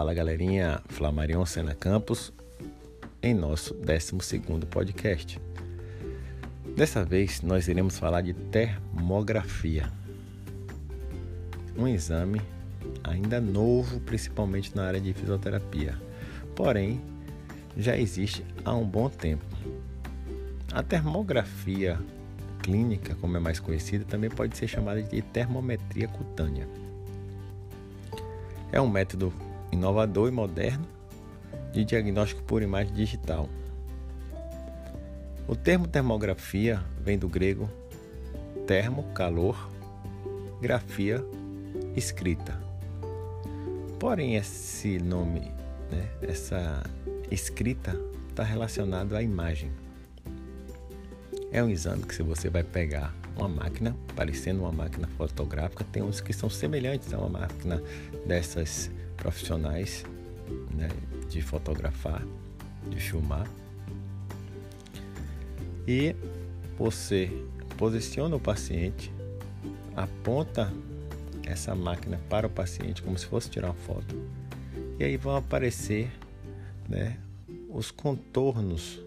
Fala galerinha, Flamarion Sena Campos, em nosso 12 podcast. Dessa vez nós iremos falar de termografia, um exame ainda novo, principalmente na área de fisioterapia, porém já existe há um bom tempo. A termografia clínica, como é mais conhecida, também pode ser chamada de termometria cutânea. É um método inovador e moderno de diagnóstico por imagem digital. O termo termografia vem do grego termo, calor, grafia, escrita. Porém, esse nome, né, essa escrita, está relacionado à imagem. É um exame que se você vai pegar uma máquina, parecendo uma máquina fotográfica, tem uns que são semelhantes a uma máquina dessas profissionais né, de fotografar, de filmar. E você posiciona o paciente, aponta essa máquina para o paciente como se fosse tirar uma foto. E aí vão aparecer né, os contornos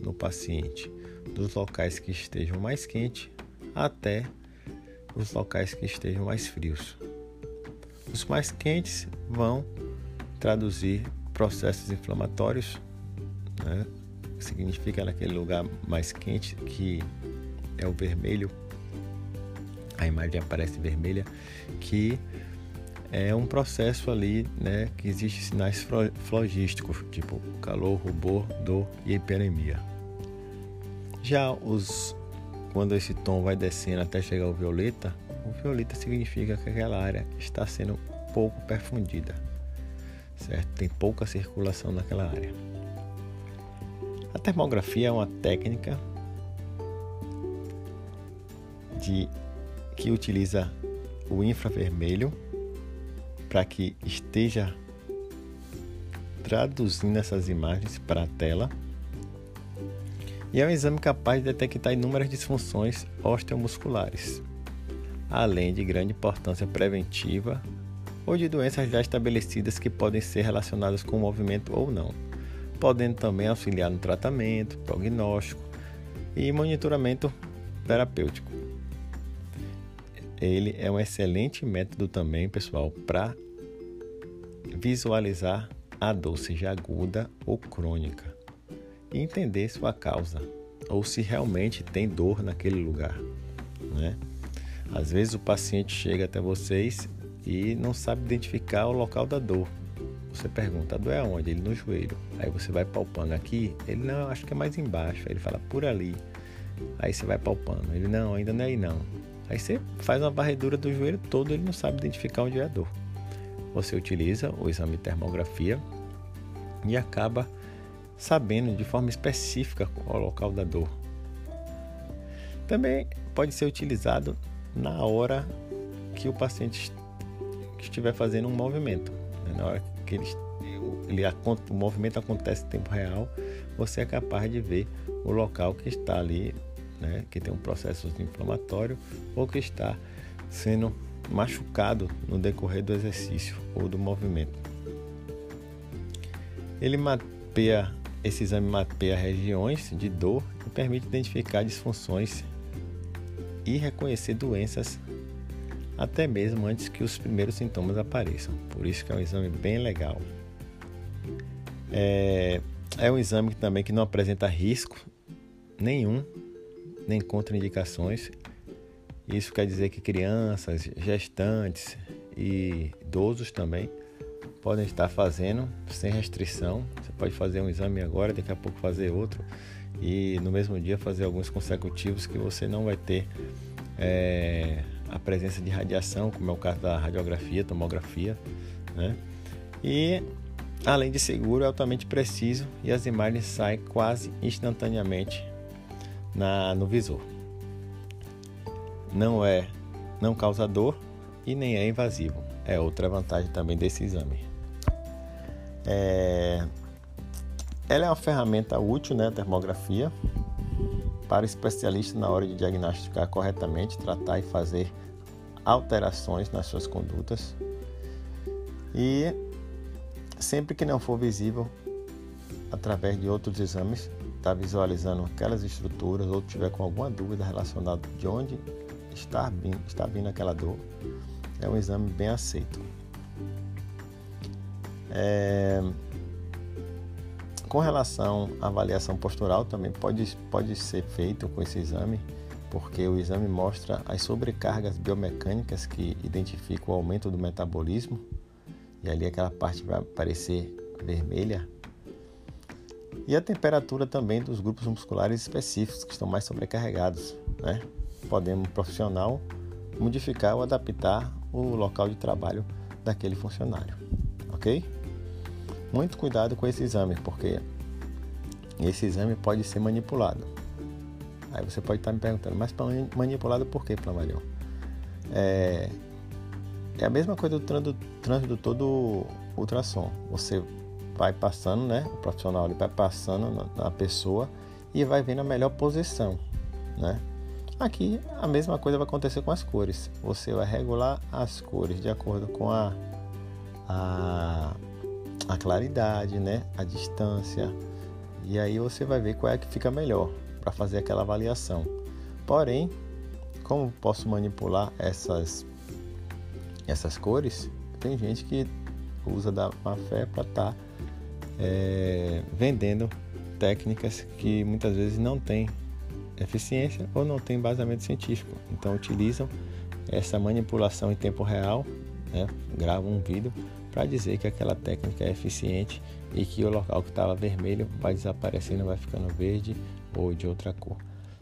no paciente, dos locais que estejam mais quentes até os locais que estejam mais frios. Os mais quentes vão traduzir processos inflamatórios, né? significa naquele lugar mais quente que é o vermelho, a imagem aparece vermelha, que é um processo ali, né, que existe sinais flogísticos, tipo calor, rubor, dor e hiperemia. Já os quando esse tom vai descendo até chegar ao violeta, o violeta significa que aquela área está sendo pouco perfundida, certo? Tem pouca circulação naquela área. A termografia é uma técnica de que utiliza o infravermelho para que esteja traduzindo essas imagens para a tela e é um exame capaz de detectar inúmeras disfunções osteomusculares, além de grande importância preventiva ou de doenças já estabelecidas que podem ser relacionadas com o movimento ou não, podendo também auxiliar no tratamento, prognóstico e monitoramento terapêutico. Ele é um excelente método também, pessoal, para visualizar a dor, seja aguda ou crônica e entender sua causa ou se realmente tem dor naquele lugar, né? Às vezes o paciente chega até vocês e não sabe identificar o local da dor. Você pergunta, a dor é onde? Ele no joelho. Aí você vai palpando aqui, ele não, acho que é mais embaixo. Aí ele fala por ali. Aí você vai palpando. Ele não, ainda não é aí não. Aí você faz uma varredura do joelho todo, ele não sabe identificar onde é a dor. Você utiliza o exame de termografia e acaba sabendo de forma específica qual é o local da dor. Também pode ser utilizado na hora que o paciente estiver fazendo um movimento. Né? Na hora que ele, ele, o movimento acontece em tempo real, você é capaz de ver o local que está ali, né? que tem um processo inflamatório ou que está sendo machucado no decorrer do exercício ou do movimento. Ele mapeia esse exame mapeia regiões de dor e permite identificar disfunções e reconhecer doenças até mesmo antes que os primeiros sintomas apareçam. Por isso que é um exame bem legal. É, é um exame também que não apresenta risco nenhum, nem contraindicações. Isso quer dizer que crianças, gestantes e idosos também podem estar fazendo sem restrição. Você pode fazer um exame agora, daqui a pouco fazer outro e no mesmo dia fazer alguns consecutivos que você não vai ter é, a presença de radiação, como é o caso da radiografia, tomografia, né? E além de seguro, é altamente preciso e as imagens saem quase instantaneamente na, no visor. Não é, não causa dor e nem é invasivo. É outra vantagem também desse exame. É... Ela é uma ferramenta útil, né, a termografia, para o especialista na hora de diagnosticar corretamente, tratar e fazer alterações nas suas condutas. E sempre que não for visível através de outros exames, está visualizando aquelas estruturas ou tiver com alguma dúvida relacionada de onde está vindo, está vindo aquela dor, é um exame bem aceito. É... Com relação à avaliação postural, também pode, pode ser feito com esse exame, porque o exame mostra as sobrecargas biomecânicas que identificam o aumento do metabolismo, e ali aquela parte vai aparecer vermelha. E a temperatura também dos grupos musculares específicos que estão mais sobrecarregados, né? Podemos, profissional, modificar ou adaptar o local de trabalho daquele funcionário, ok? Muito cuidado com esse exame, porque esse exame pode ser manipulado. Aí você pode estar me perguntando, mas manipulado por quê, Plamarion? É, é a mesma coisa do transdutor do ultrassom. Você vai passando, né? O profissional ele vai passando na pessoa e vai vendo a melhor posição, né? Aqui a mesma coisa vai acontecer com as cores. Você vai regular as cores de acordo com a, a a claridade, né? a distância. E aí você vai ver qual é que fica melhor para fazer aquela avaliação. Porém, como posso manipular essas, essas cores? Tem gente que usa da má fé para estar tá, é, vendendo técnicas que muitas vezes não têm eficiência ou não têm embasamento científico. Então utilizam essa manipulação em tempo real, né? um vídeo para dizer que aquela técnica é eficiente e que o local que estava vermelho vai desaparecendo, vai ficando verde ou de outra cor.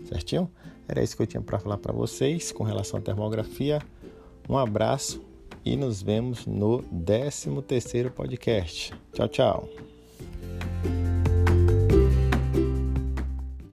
Certinho? Era isso que eu tinha para falar para vocês com relação à termografia. Um abraço e nos vemos no 13 terceiro podcast. Tchau, tchau.